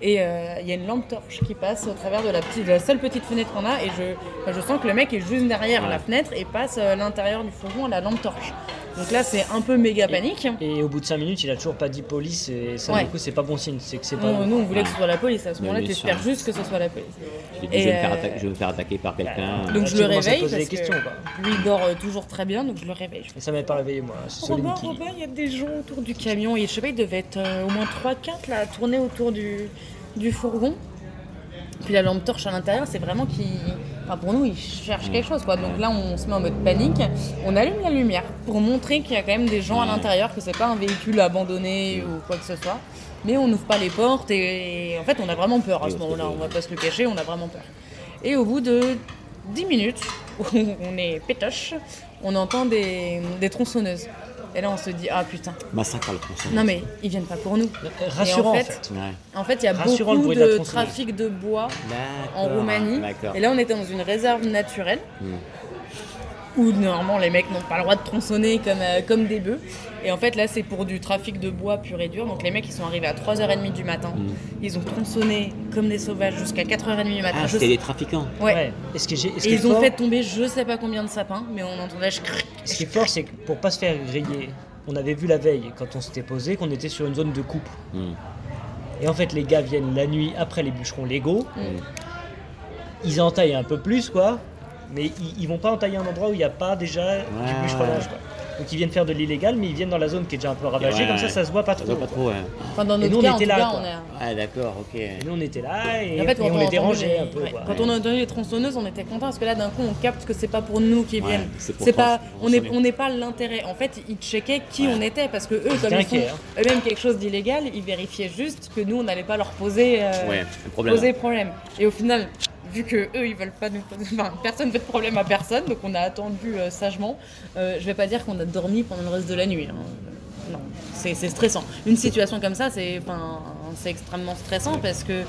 Et euh, il y a une lampe torche qui passe au travers de la, petite, de la seule petite fenêtre qu'on a. Et je, sens que le mec est juste derrière
Ouais.
la fenêtre et passe l'intérieur du fourgon à la lampe torche. Donc là, c'est un peu méga panique.
Et au bout de 5 minutes, il a toujours pas dit police. Et ça,
Ouais.
du coup, c'est pas bon signe. C'est que c'est pas.
Nous, nous, on voulait que ce soit la police. À ce moment-là, tu espères juste que ce soit la police.
Je, dis,
Et
je, vais me faire
euh,
je vais me faire attaquer par quelqu'un.
Donc
Là,
je le réveille parce
des questions,
que
quoi.
lui il dort euh, toujours très bien, donc je le réveille.
Et ça m'avait pas réveillé, moi.
Robin,
qui.
Robin, il y a des gens autour du camion. Et je sais pas, il devait être euh, au moins 3-4 là, à tourner autour du, du fourgon. Puis la lampe torche à l'intérieur, c'est vraiment qu'il. Enfin, pour nous, il cherche quelque chose quoi. Donc là, on se met en mode panique. On allume la lumière pour montrer qu'il y a quand même des gens à l'intérieur, que c'est pas un véhicule abandonné ou quoi que ce soit. Mais on n'ouvre pas les portes et en fait, on a vraiment peur à ce moment-là. On va pas se le cacher, on a vraiment peur. Et au bout de 10 minutes, *laughs* on est pétoche, on entend des, des tronçonneuses. Et là, on se dit, ah putain,
Massacre à la tronçonneuse.
non mais ils viennent pas pour nous.
Rassurant,
Et
en
en fait,
fait.
Ouais.
En fait, il y a
Rassurant,
beaucoup
de
trafic de bois en Roumanie. Et là, on était dans une réserve naturelle
Hmm.
Où normalement les mecs n'ont pas le droit de tronçonner comme, euh, comme des bœufs. Et en fait, là, c'est pour du trafic de bois pur et dur. Donc les mecs, ils sont arrivés à 3h30 du matin. Ils ont tronçonné comme des sauvages jusqu'à 4h30 du matin.
Ah, c'était des trafiquants.
Ouais.
Ouais. Et ce qui est, gé- ce qui
Et
est
ils ont fait tomber je sais pas combien de sapins, mais on entendait je cric.
Ce qui est fort, c'est que pour pas se faire griller, on avait vu la veille, quand on s'était posé, qu'on était sur une zone de coupe.
Hmm.
Et en fait, les gars viennent la nuit après les bûcherons légaux.
Mm.
Ils entaillent un peu plus, quoi. Mais ils, ils vont pas entailler un endroit où il n'y a pas déjà du
Ouais,
bûcheronnage,
ouais.
quoi. Donc ils viennent faire de l'illégal, mais ils viennent dans la zone qui est déjà un peu ravagée,
Ouais,
comme ça,
ouais.
ça se voit pas
Ça
trop.
pas trop, ouais.
Enfin, dans
Et
notre
nous, on
cas, en
était là,
cas, on est.
Ah, d'accord, ok.
Et nous, on était là et,
En fait,
et
quand
on
a
les
entendu
dérangeait
les-
un peu.
ouais,
quoi.
Quand on a entendu les tronçonneuses, on était content parce que là, d'un coup, on capte que c'est pas pour nous qu'ils viennent.
c'est
pas, on n'est on pas l'intérêt. En fait, ils checkaient qui
Ouais.
on était parce que eux,
Ils
comme ils font
hein.
eux-mêmes quelque chose d'illégal, ils vérifiaient juste que nous, on n'allait pas leur poser, euh,
Ouais, un problème.
poser problème. Et au final, vu que eux, ils veulent pas nous poser, enfin, personne fait de problème à personne, donc on a attendu euh, sagement. Euh, je vais pas dire qu'on a dormi pendant le reste de la nuit. hein. Non, c'est stressant. Une situation comme ça, c'est extrêmement stressant parce que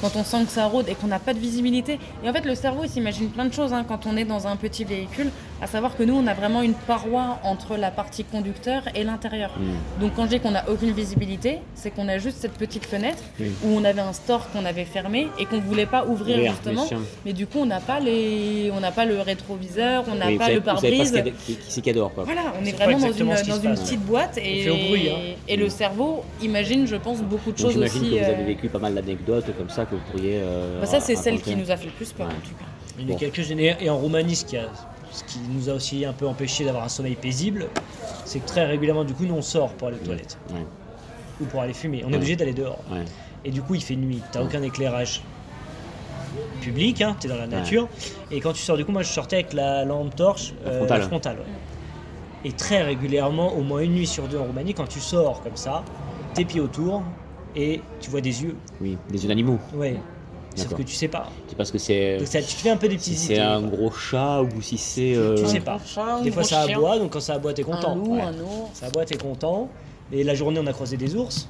quand on sent que ça rôde et qu'on n'a pas de visibilité. Et en fait, le cerveau, il s'imagine plein de choses hein, quand on est dans un petit véhicule, à savoir que nous, on a vraiment une paroi entre la partie conducteur et l'intérieur.
Hmm.
Donc quand je dis qu'on n'a aucune visibilité, c'est qu'on a juste cette petite fenêtre
Oui.
où on avait un store qu'on avait fermé et qu'on voulait pas ouvrir
Ouvrir,
justement. Mais du coup, on n'a pas les, on n'a pas le rétroviseur, on n'a
Oui,
pas
savez-
le
pas
pare-brise.
a- qui, qui c'est qui adore, quoi.
Voilà, on est
pas
vraiment dans une, dans
passe.
petite boîte et,
fait au bruit, hein.
et le cerveau imagine, je pense, beaucoup de
Donc
choses
j'imagine
aussi.
que vous avez
euh,
vécu pas mal d'anecdotes comme ça que vous pourriez. euh,
bah, ça, c'est celle qui nous a fait le plus peur
Ouais.
en tout cas.
Il y a
Bon.
Et en Roumanie, ce qui, a- ce qui nous a aussi un peu empêché d'avoir un sommeil paisible, c'est que très régulièrement, du coup, nous on sort pour aller aux toilettes
Ouais,
ou pour aller fumer. On est obligé d'aller dehors.
ouais.
Et du coup, il fait nuit. T'as aucun éclairage public, hein, t'es dans la nature. Et quand tu sors, du coup, moi je sortais avec la lampe torche, euh,
frontale.
la frontale. ouais. Et très régulièrement, au moins une nuit sur deux en Roumanie, quand tu sors comme ça, tes pieds autour et tu vois des yeux.
Oui, des yeux d'animaux.
Ouais. Sauf que tu sais pas.
C'est parce que c'est.
Donc ça, tu te fais un peu des
Si
petites
c'est un gros chat ou si c'est. euh,
Tu sais
Un
pas.
chat,
Des fois ça
chien,
aboie, donc quand ça aboie, t'es content.
Un loup,
Ouais.
un ours.
Ça aboie, t'es content. Et la journée, on a croisé des ours.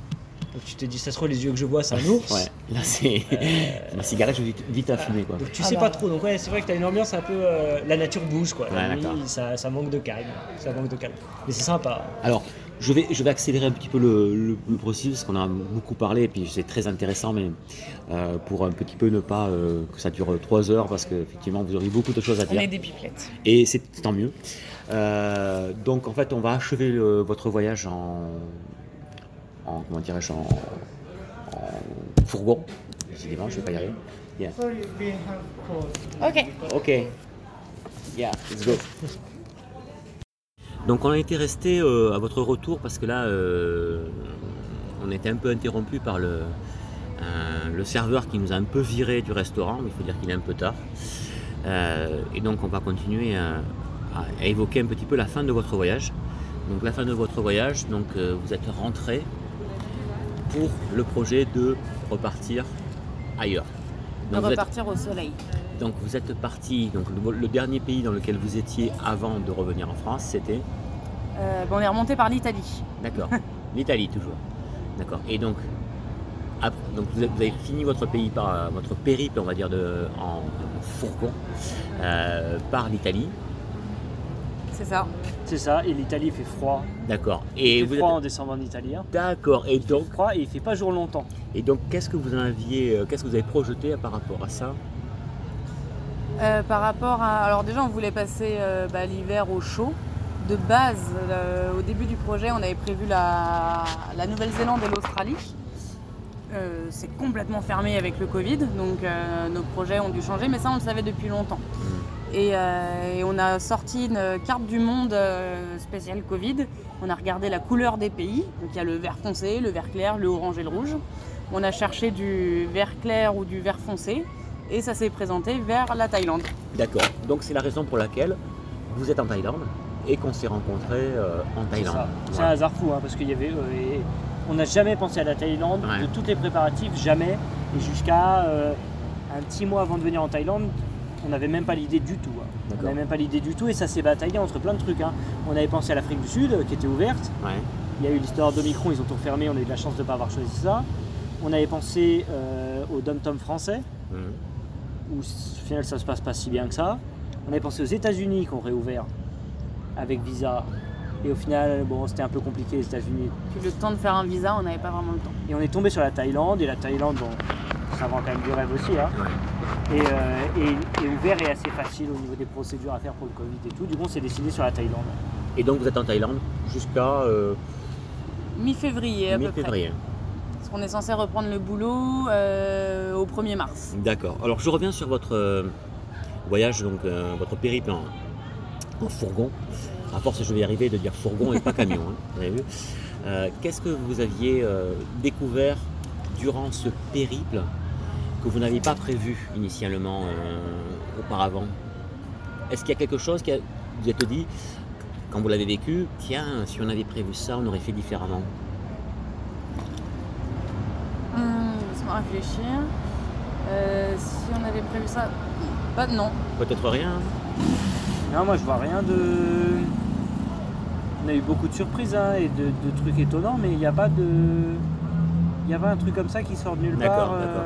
Donc tu te dis, ça se trouve, les yeux que je vois, c'est un ours.
Ouais, là c'est. Ma cigarette, je vais vite, vite à fumer quoi.
Donc tu
Ah
sais
bah.
pas trop. Donc ouais, c'est vrai que t'as une ambiance un peu. euh, la nature bouge quoi. La
Ouais,
nuit,
d'accord.
ça, ça manque de calme. Ça manque de calme. Mais c'est sympa.
Alors, je vais, je vais accélérer un petit peu le, le, le processus parce qu'on a beaucoup parlé et puis c'est très intéressant, mais euh, pour un petit peu ne pas euh, que ça dure trois heures parce qu'effectivement vous aurez beaucoup de choses à
On
dire
est des pipelettes.
et c'est tant mieux. Euh, donc en fait, on va achever le- votre voyage en, en comment dirais-je, en, en fourgon. Décidément, je vais pas y arriver. Yeah.
Ok.
Ok. Yeah, let's go. Donc on a été resté euh, à votre retour parce que là euh, on était un peu interrompu par le, euh, le serveur qui nous a un peu viré du restaurant, mais il faut dire qu'il est un peu tard. Et donc on va continuer à, évoquer un petit peu la fin de votre voyage. Donc la fin de votre voyage, donc vous êtes rentré pour le projet de repartir ailleurs.
De
Donc,
repartir au soleil.
Donc vous êtes parti, donc le, le dernier pays dans lequel vous étiez avant de revenir en France, c'était
Euh, bon, on est remonté par l'Italie.
D'accord, *laughs* l'Italie toujours. D'accord. Et donc, après, donc vous, avez, vous avez fini votre pays par euh, votre périple, on va dire, de, en, en fourgon euh, par l'Italie.
C'est ça.
C'est ça. Et l'Italie il fait froid.
D'accord. Et
il
vous
fait froid
êtes
en décembre en Italie. hein.
d'accord. Et donc,
Froid et il fait pas jour longtemps.
et donc, qu'est-ce que vous en aviez, qu'est-ce que vous avez projeté par rapport à ça?
Euh, par rapport à. Alors, déjà, on voulait passer euh, bah, l'hiver au chaud. De base, euh, au début du projet, on avait prévu la, la Nouvelle-Zélande et l'Australie. C'est complètement fermé avec le Covid, donc nos projets ont dû changer, mais ça on le savait depuis longtemps. Et, euh, et on a sorti une carte du monde spéciale Covid. On a regardé la couleur des pays. Donc il y a le vert foncé, le vert clair, le orange et le rouge. On a cherché du vert clair ou du vert foncé. Et ça s'est présenté vers la Thaïlande.
D'accord. Donc c'est la raison pour laquelle vous êtes en Thaïlande et qu'on s'est rencontrés euh, en Thaïlande.
C'est un hasard fou, hein, parce qu'il y avait. euh, et on n'a jamais pensé à la Thaïlande,
Ouais.
de tous les préparatifs, jamais. Et jusqu'à euh, un petit mois avant de venir en Thaïlande, on n'avait même pas l'idée du tout. hein. On n'avait même pas l'idée du tout, et ça s'est bataillé entre plein de trucs. hein. On avait pensé à l'Afrique du Sud, qui était ouverte.
Ouais.
Il y a eu l'histoire d'Omicron, ils ont tout fermé, on a eu de la chance de ne pas avoir choisi ça. On avait pensé euh, au dom-tom français,
Mhm.
Où au final ça se passe pas si bien que ça. On avait pensé aux États-Unis qui ont réouvert avec visa. Et au final, bon, c'était un peu compliqué les États-Unis.
Puis le temps de faire un visa, on n'avait pas vraiment le temps.
Et on est tombé sur la Thaïlande. Et la Thaïlande, bon, ça vend quand même du rêve aussi. Hein. Et, euh, et, et ouvert est assez facile au niveau des procédures à faire pour le Covid et tout. Du coup, on s'est décidé sur la Thaïlande.
Et donc vous êtes en Thaïlande jusqu'à euh,
Mi-février à peu près. Qu'on est censé reprendre le boulot euh, au 1er mars.
D'accord. Alors je reviens sur votre euh, voyage, donc euh, votre périple en, fourgon. À force, je vais y arriver de dire fourgon et pas camion. hein, vous avez vu. Qu'est-ce que vous aviez découvert durant ce périple que vous n'aviez pas prévu initialement auparavant? Est-ce qu'il y a quelque chose qui a- vous êtes dit, quand vous l'avez vécu, tiens, si on avait prévu ça, on aurait fait différemment?
Réfléchir. Euh, si on avait prévu ça. Pas non.
Peut-être rien.
Non, moi je vois rien de. On a eu beaucoup de surprises hein, et de, de trucs étonnants, mais il n'y a pas de. Il n'y a pas un truc comme ça qui sort de nulle
D'accord,
part. euh,
d'accord.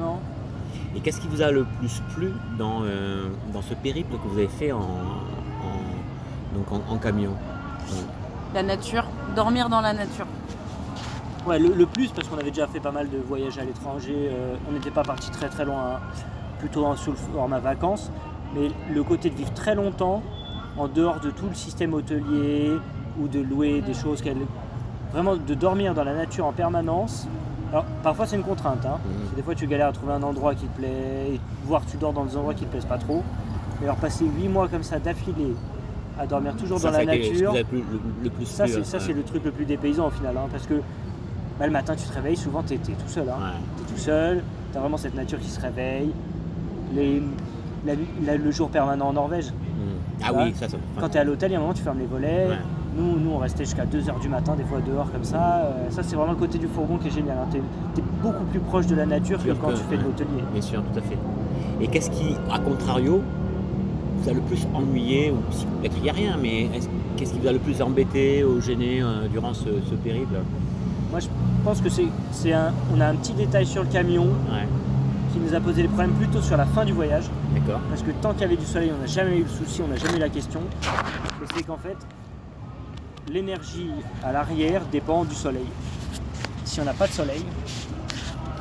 Non.
Et qu'est-ce qui vous a le plus plu dans, euh, dans ce périple que vous avez fait en, en- donc en, en camion?
La nature. Dormir dans la nature.
Ouais, le, le plus, parce qu'on avait déjà fait pas mal de voyages à l'étranger, euh, on n'était pas parti très très loin, hein, plutôt en- sous le format vacances, mais le côté de vivre très longtemps, en dehors de tout le système hôtelier, ou de louer des choses, qu'elle- vraiment de dormir dans la nature en permanence. Alors parfois c'est une contrainte, hein.
Mhm.
Des fois tu galères à trouver un endroit qui te plaît, et voir que tu dors dans des endroits qui te plaisent pas trop. Mais alors passer 8 mois comme ça d'affilée, à dormir toujours
Ça,
dans la nature.
vous avez plus- le, le plus
Ça, c'est le truc le plus dépaysant au final, hein, parce que bah, le matin, tu te réveilles, souvent, tu es, tout seul. Hein.
Ouais.
Tu es tout seul, tu as vraiment cette nature qui se réveille. Les, la nuit- la- le jour permanent en Norvège.
Mm. Ah oui, ça, ça.
Quand tu es à l'hôtel, il y a un moment, tu fermes les volets.
Ouais.
Nous, nous, on restait jusqu'à 2h du matin, des fois dehors comme ça. Euh, ça, c'est vraiment le côté du fourgon qui est génial. Tu es, beaucoup plus proche de la nature que quand tu fais de l'hôtelier.
Bien sûr, tout à fait. Et qu'est-ce qui, à contrario, vous a le plus ennuyé, ou si peut-être il n'y a rien, mais est-ce- qu'est-ce qui vous a le plus embêté ou gêné euh, durant ce, ce périple?
Moi, je pense que c'est, un, on a un petit détail sur le camion
Ouais,
qui nous a posé les problèmes plutôt sur la fin du voyage.
d'accord.
Parce que tant qu'il y avait du soleil, on n'a jamais eu le souci, on n'a jamais eu la question. Et c'est qu'en fait, l'énergie à l'arrière dépend du soleil. Si on n'a pas de soleil,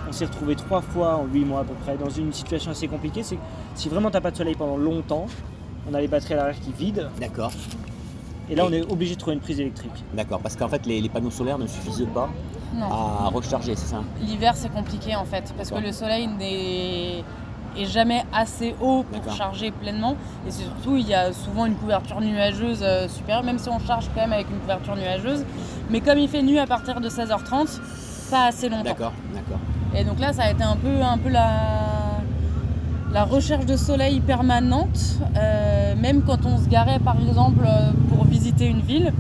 on s'est retrouvé trois fois en huit mois à peu près dans une situation assez compliquée. C'est si vraiment tu n'as pas de soleil pendant longtemps, on a les batteries à l'arrière qui vident.
D'accord,
Et là, on est obligé de trouver une prise électrique.
d'accord. Parce qu'en fait, les, les panneaux solaires ne suffisent pas
Non.
à recharger, c'est ça
L'hiver, c'est compliqué en fait, parce que le soleil n'est est jamais assez haut pour charger pleinement. Et c'est surtout, il y a souvent une couverture nuageuse euh, supérieure, même si on charge quand même avec une couverture nuageuse. Mais comme il fait nuit à partir de 16h30, pas assez longtemps.
D'accord, d'accord.
Et donc là, ça a été un peu, un peu la, la recherche de soleil permanente. Euh, même quand on se garait, par exemple, euh, pour visiter une ville,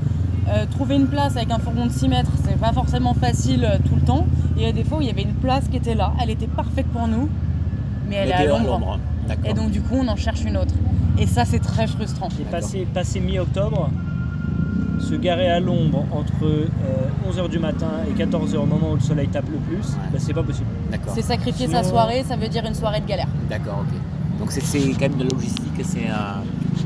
euh, trouver une place avec un fourgon de 6 mètres, c'est pas forcément facile euh, tout le temps. Et il y a des fois où il y avait une place qui était là, elle était parfaite pour nous, mais elle est à
à
l'ombre.
D'accord.
Et donc du coup, on en cherche une autre. Et ça, c'est très frustrant.
Et
D'accord.
passé, passé mi-octobre, se garer à l'ombre entre 11h du matin et 14h au moment où le soleil tape le plus,
Ouais.
bah, c'est pas possible.
D'accord,
C'est sacrifier sa soirée, ça veut dire une soirée de galère.
d'accord, ok. Donc c'est c'est quand même de la logistique, c'est un...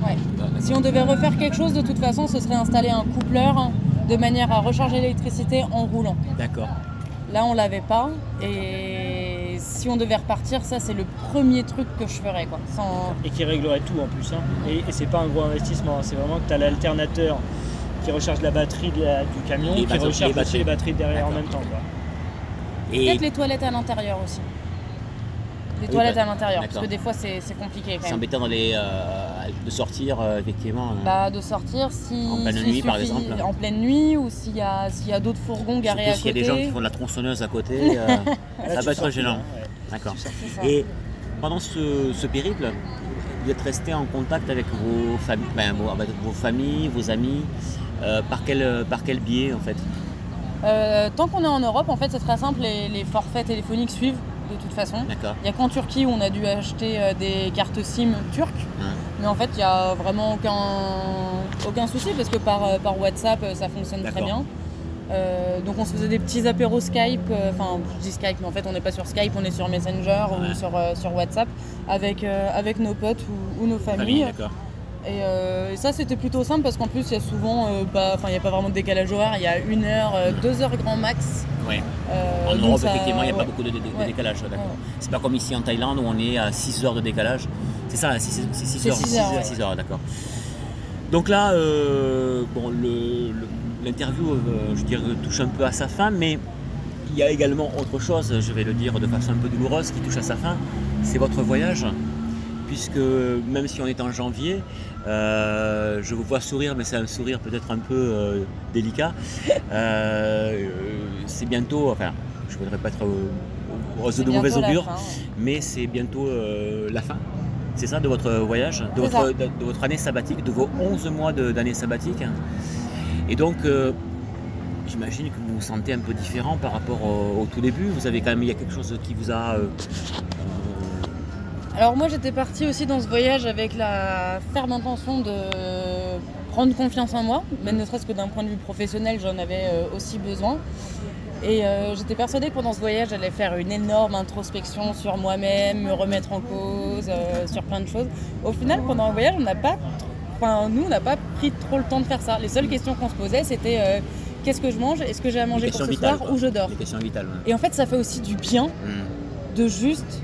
Ouais. Si on devait refaire quelque chose, de toute façon, ce serait installer un coupleur de manière à recharger l'électricité en roulant.
D'accord.
Là, on l'avait pas. Et si on devait repartir, ça, c'est le premier truc que je ferais. Quoi. Sans...
et qui réglerait tout en plus. hein. Et, et c'est pas un gros investissement, hein. c'est vraiment que tu as l'alternateur qui recharge la batterie de la- du camion,
Les
qui
batteries-
recharge
les
aussi les batteries derrière en même temps. quoi.
Et
Peut-être les toilettes à l'intérieur aussi. Les
Oui,
toilettes
bah,
à l'intérieur, parce que des fois, c'est c'est compliqué quand
c'est
même.
embêtant euh, de sortir, euh, effectivement. euh,
Bah, de sortir si,
En pleine nuit, par
suffit-
exemple.
En pleine nuit, ou s'il y a, s'il y a d'autres fourgons garés
surtout
à
s'il y a
côté.
des gens qui font de la tronçonneuse à côté, *laughs* euh,
Là,
ça va être
sors
gênant.
hein, ouais.
D'accord. Et pendant ce, ce périple, vous êtes resté en contact avec vos, fami- ben, vos, avec vos familles, vos amis, par, quel, par quel biais en fait
Euh, tant qu'on est en Europe, en fait, c'est très simple, les, les forfaits téléphoniques suivent de toute façon. Il n'y a qu'en Turquie où on a dû acheter euh, des cartes SIM turques. Mais en fait, il n'y a vraiment aucun, aucun souci parce que par, euh, par WhatsApp, euh, ça fonctionne très bien. Euh, donc on se faisait des petits apéros Skype, euh, enfin je dis Skype, mais en fait on n'est pas sur Skype, on est sur Messenger
Ouais.
ou sur, euh, sur WhatsApp avec, euh, avec nos potes ou, ou nos
Famille,
familles. Et, euh, et ça c'était plutôt simple parce qu'en plus il y a souvent, euh, pas- enfin il n'y a pas vraiment de décalage horaire, il y a une heure, euh, deux heures grand max.
Ouais. En Europe,
ça-
effectivement, il n'y a
ouais.
pas beaucoup de, de- de
Ouais.
décalage. C'est pas comme ici en Thaïlande où on est à 6 heures de décalage. C'est ça, 6
C'est
heures.
six heures, ouais.
6 heures, d'accord. Donc là, bon, le- le- l'interview, euh, je dirais, touche un peu à sa fin, mais il y a également autre chose, je vais le dire de façon un peu douloureuse, qui touche à sa fin, c'est votre voyage. Puisque même si on est en janvier, Euh, je vous vois sourire, mais c'est un sourire peut-être un peu euh, délicat. Euh, c'est bientôt, enfin, je ne voudrais pas être rose de mauvaise augure,
fin.
mais c'est bientôt la fin. C'est ça de votre voyage, de votre,
ça.
de, de votre année sabbatique, de vos 11 mois d'année sabbatique. Et donc, j'imagine que vous vous sentez un peu différent par rapport au, au tout début. Vous avez quand même, il y a quelque chose qui vous a.
Alors moi j'étais partie aussi dans ce voyage avec la ferme intention de prendre confiance en moi, mais ne serait-ce que d'un point de vue professionnel j'en avais euh, aussi besoin. Et euh, j'étais persuadée que pendant ce voyage j'allais faire une énorme introspection sur moi-même, me remettre en cause, euh, sur plein de choses. Au final pendant le voyage on n'a pas, enfin nous on n'a pas pris trop le temps de faire ça. Les seules questions qu'on se posait c'était euh, qu'est-ce que je mange, est-ce que j'ai à manger pour ce
vitales,
soir ou je dors?
Des questions vitales. ouais.
Et en fait ça fait aussi du bien
Hmm.
de juste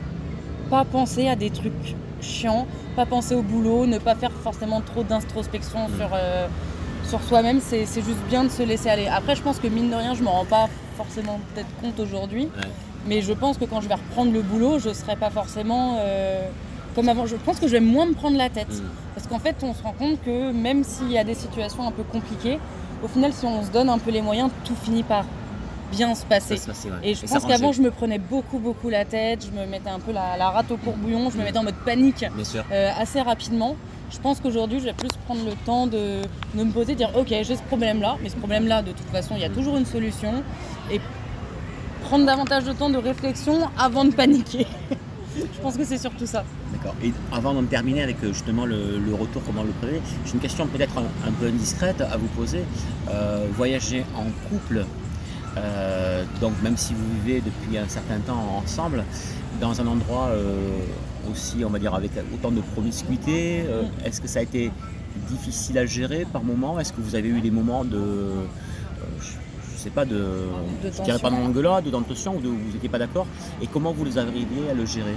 pas penser à des trucs chiants, pas penser au boulot, ne pas faire forcément trop d'introspection sur, euh, sur soi-même, c'est juste bien de se laisser aller. Après, je pense que mine de rien, je m'en rends pas forcément peut-être compte aujourd'hui,
Ouais.
mais je pense que quand je vais reprendre le boulot, je serai pas forcément euh, comme avant. Je pense que je vais moins me prendre la tête.
Mm.
Parce qu'en fait, on se rend compte que même s'il y a des situations un peu compliquées, au final, si on se donne un peu les moyens, tout finit par bien se passer.
Se ouais.
Et je pense qu'avant, je me prenais beaucoup, beaucoup la tête, je me mettais un peu la, la rate au courbouillon, je me mettais en mode panique euh, assez rapidement. Je pense qu'aujourd'hui, je vais plus prendre le temps de, de me poser, de dire ok, j'ai ce problème-là, mais ce problème-là, de toute façon, il y a toujours une solution. Et prendre davantage de temps de réflexion avant de paniquer. *laughs* je pense que c'est surtout ça.
D'accord. Et avant d'en terminer avec euh, justement le, le retour, comment le prélever, j'ai une question peut-être un, un peu indiscrète à vous poser. Euh, voyager en couple, euh, donc même si vous vivez depuis un certain temps ensemble, dans un endroit euh, aussi, on va dire, avec autant de promiscuité, euh, est-ce que ça a été difficile à gérer par moment? Est-ce que vous avez eu des moments de. je, je sais pas, de.
De
je dirais pas d'engueulade, de tension, ou de vous n'étiez pas d'accord? Et comment vous les arriviez à le gérer?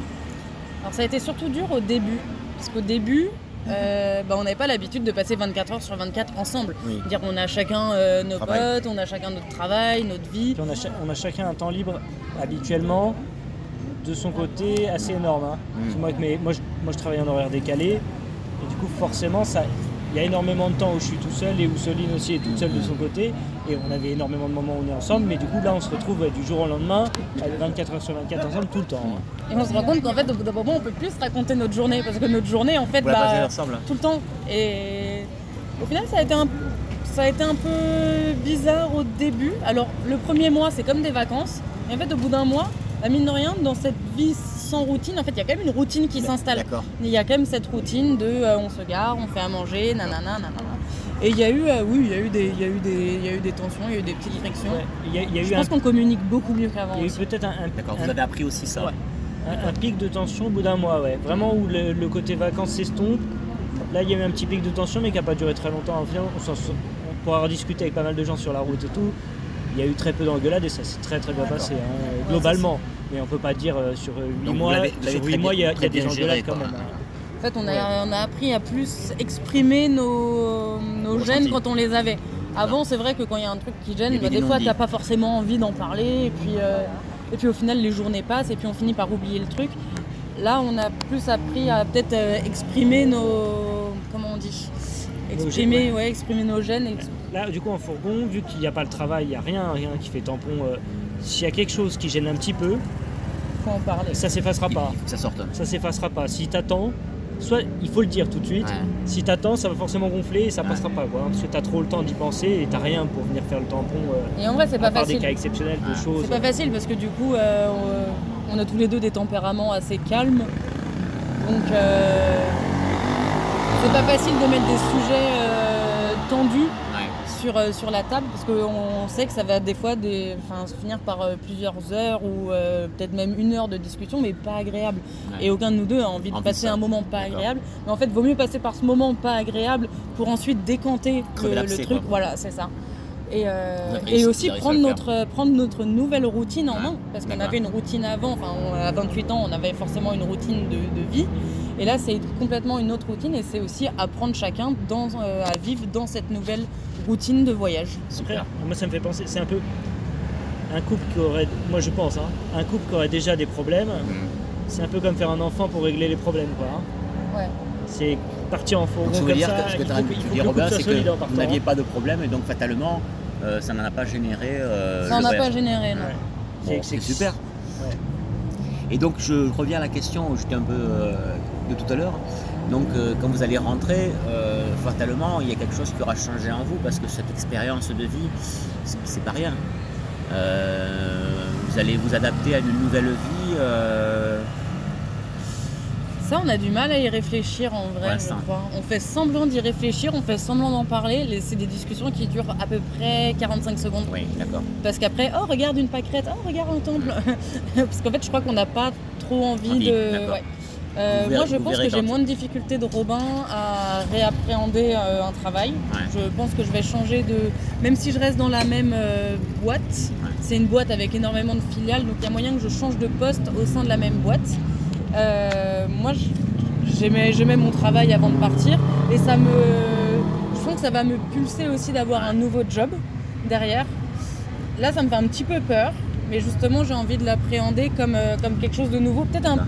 Alors ça a été surtout dur au début, parce qu'au début, euh, bah, on n'avait pas l'habitude de passer 24 heures sur 24 ensemble.
Oui.
Dire on a chacun euh, nos
Travail.
potes, on a chacun notre travail, notre vie.
Puis on a, cha- on a chacun un temps libre habituellement de son côté assez énorme. hein.
Mm.
Moi, je, moi, je travaille en horaire décalé et du coup forcément ça, il y a énormément de temps où je suis tout seul et où Soline aussi est toute seule de son côté et on avait énormément de moments où on est ensemble mais du coup là on se retrouve ouais, du jour au lendemain à 24 heures sur 24 ensemble tout le temps. hein.
Et on se rend compte qu'en fait, au bout d'un moment, on peut plus se raconter notre journée, parce que notre journée, en fait,
la
bah,
ensemble
tout le temps. Et au final, ça a été un, ça a été un peu bizarre au début. Alors, le premier mois, c'est comme des vacances. Et en fait, au bout d'un mois, bah, mine de rien, dans cette vie sans routine, en fait, il y a quand même une routine qui s'installe.
D'accord.
Il y a quand même cette routine de euh, on se gare, on fait à manger, nanana, nanana. Et il y a eu, euh, oui, il y a eu des, il y a eu des, il y a eu des tensions, il y a eu des petites frictions.
Ouais, Il y a, il y a
Je
eu un,
pense qu'on communique beaucoup mieux qu'avant
il y a eu
aussi.
peut-être un, un-
D'accord,
un-
vous avez appris aussi ça.
Ouais. un- un pic de tension au bout d'un mois, ouais. Vraiment où le, le côté vacances s'estompe. Là, il y a eu un petit pic de tension, mais qui n'a pas duré très longtemps. Final, on, s'en- on pourra rediscuter avec pas mal de gens sur la route et tout. Il y a eu très peu d'engueulades et ça s'est très très bien passé, hein, globalement. Mais on peut pas dire euh, sur 8
Donc, vous
mois, sur mois, il y a, y des
bien
engueulades
géré,
quand même. hein.
En fait, on a, on a appris à plus exprimer nos, gènes quand on les avait. Avant, c'est vrai que quand il y a un truc qui gêne, bah,
des
des fois, t'as pas forcément envie d'en parler. Et puis, euh, et puis, au final, les journées passent et puis on finit par oublier le truc. Là, on a plus appris à peut-être euh, exprimer nos. Comment on dit Exprimer,
gènes,
ouais, exprimer nos gènes.
Là, du coup, en fourgon, vu qu'il n'y a pas le travail, il n'y a rien, rien qui fait tampon. euh, S'il y a quelque chose qui gêne un petit peu,
Faut en parler.
ça s'effacera
Il
pas.
faut que ça sorte.
Ça s'effacera pas. Si t'attends, soit il faut le dire tout de suite.
Ouais.
Si t'attends, ça va forcément gonfler et ça
Ouais.
passera pas, quoi. Parce que t'as trop le temps d'y penser et t'as rien pour venir faire le tampon. euh,
Et en vrai, c'est
à
pas
part des
facile.
cas exceptionnels de choses.
C'est pas facile parce que du coup, euh, on, on a tous les deux des tempéraments assez calmes. Donc, euh, c'est pas facile de mettre des sujets euh, tendus. Sur, euh, sur la table parce qu'on sait que ça va des fois des, se finir par euh, plusieurs heures ou euh, peut-être même une heure de discussion, mais pas agréable.
Ouais.
Et aucun de nous deux a envie de passer
ça.
un moment pas agréable. Mais en fait, vaut mieux passer par ce moment pas agréable pour ensuite décanter le, le truc.
quoi.
Voilà, c'est ça. Et, et aussi prendre notre, prendre notre nouvelle routine en
Ouais,
main. Parce qu'on avait une routine avant, enfin à 28 ans, on avait forcément une routine de, de vie. Et là, c'est complètement une autre routine et c'est aussi apprendre chacun dans, euh, à vivre dans cette nouvelle routine de voyage.
Après,
Super.
moi ça me fait penser, c'est un peu un couple qui aurait, moi je pense, hein, un couple qui aurait déjà des problèmes,
Mm.
c'est un peu comme faire un enfant pour régler les problèmes, quoi. hein.
Ouais.
C'est partir en fourgon comme
dire
ça,
que ce que tu as dit, Robin, c'est que vous n'aviez pas de problème et donc fatalement, euh, ça n'en a pas généré. euh,
Ça n'en a pas généré, non.
Ouais.
Bon,
C'est-
super.
Ouais.
Et donc je reviens à la question j'étais un peu euh, de tout à l'heure. Donc euh, quand vous allez rentrer, euh, fatalement, il y a quelque chose qui aura changé en vous parce que cette expérience de vie, c'est- pas rien. Euh, vous allez vous adapter à une nouvelle vie.
Ça, on a du mal à y réfléchir en vrai,
Ouais,
je crois. On fait semblant d'y réfléchir, on fait semblant d'en parler. C'est des discussions qui durent à peu près 45 secondes.
Oui, d'accord.
Parce qu'après, oh, regarde une pâquerette, oh, regarde un temple. *laughs* Parce qu'en fait, je crois qu'on n'a pas trop envie,
Envie,
de. ouais. Euh,
verrez-
moi, je pense que j'ai moins de difficultés de Robin à réappréhender euh, un travail.
Ouais.
Je pense que je vais changer de. Même si je reste dans la même euh, boîte, c'est une boîte avec énormément de filiales, donc il y a moyen que je change de poste au sein de la même boîte. Moi, j'aimais j'aimais mon travail avant de partir et ça me. Je sens que ça va me pulser aussi d'avoir un nouveau job derrière. Là, ça me fait un petit peu peur, mais justement, j'ai envie de l'appréhender comme, comme quelque chose de nouveau. Peut-être un.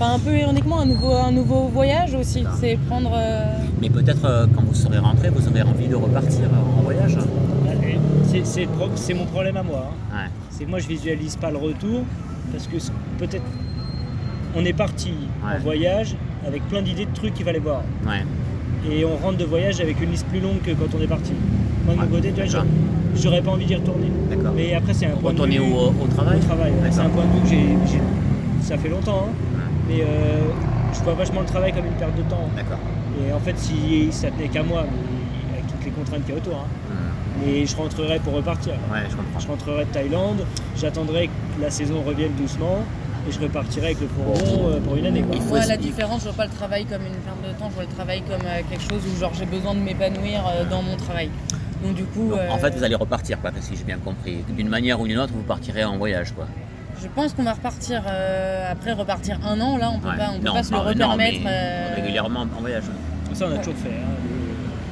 Enfin, un peu ironiquement, un nouveau, un nouveau voyage aussi. C'est prendre. euh,
Mais peut-être euh, quand vous serez rentré, vous aurez envie de repartir en voyage.
Ouais, c'est- mon problème à moi. hein.
Ouais.
C'est que moi je visualise pas le retour parce que peut-être on est parti
Ouais.
en voyage avec plein d'idées de trucs qu'il fallait voir.
Ouais.
Et on rentre de voyage avec une liste plus longue que quand on est parti. Moi de mon côté, tu vois,
d'accord.
j'aurais- pas envie d'y retourner. Mais après c'est un point de
Retourner
vue
au, au travail
au travail. C'est un point de vue que j'ai, j'ai- ça fait longtemps. hein. Mais euh, je vois vachement le travail comme une perte de temps.
D'accord.
Et en fait, si ça tenait qu'à moi, mais avec toutes les contraintes qu'il y a autour, hein,
Hum.
mais je rentrerai pour repartir.
Ouais, je comprends.
Je rentrerai de Thaïlande, j'attendrai que la saison revienne doucement et je repartirai avec le fourgon euh, pour une année. Quoi.
Il faut
Moi, la différence, je vois pas le travail comme une perte de temps, je vois le travail comme euh, quelque chose où genre j'ai besoin de m'épanouir dans mon travail. Donc du coup,
Donc,
euh,
En fait, vous allez repartir, quoi, si j'ai bien compris. D'une manière ou d'une autre, vous partirez en voyage, quoi.
Je pense qu'on va repartir euh, après repartir un an. Là, on peut
Ouais.
pas, on peut
Non,
pas se le repermettre. euh,
Régulièrement en voyage.
Ça, on a toujours fait. hein.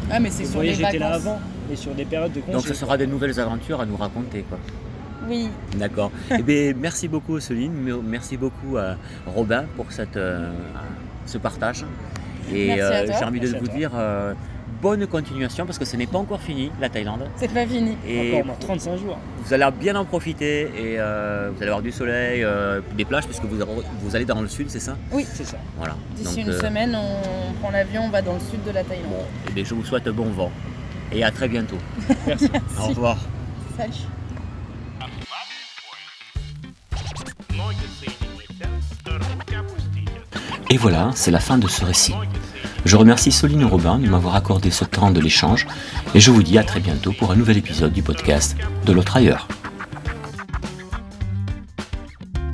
Le-
Ah, mais c'est sur les
voyage était là avant, mais sur des périodes de
Donc
congé.
ce sera des nouvelles aventures à nous raconter, quoi.
Oui.
D'accord. *laughs* eh bien, merci beaucoup, Céline. Merci beaucoup à Robin pour cette, euh, ce partage. Et euh, j'ai envie de
Merci
vous
toi.
dire euh, bonne continuation parce que ce n'est pas encore fini, la Thaïlande.
C'est pas fini.
Et
Encore moins 35 jours.
vous allez bien en profiter et euh, vous allez avoir du soleil, euh, des plages parce que vous, vous allez dans le sud, c'est ça?
C'est ça.
Voilà.
D'ici une
euh,
semaine, on prend l'avion, on va dans le sud de la Thaïlande.
Bon, bien, je vous souhaite bon vent et à très bientôt. *laughs*
Merci.
Au revoir.
Salut.
Et voilà, c'est la fin de ce récit. Je remercie Soline Robin de m'avoir accordé ce temps de l'échange et je vous dis à très bientôt pour un nouvel épisode du podcast De l'autre ailleurs.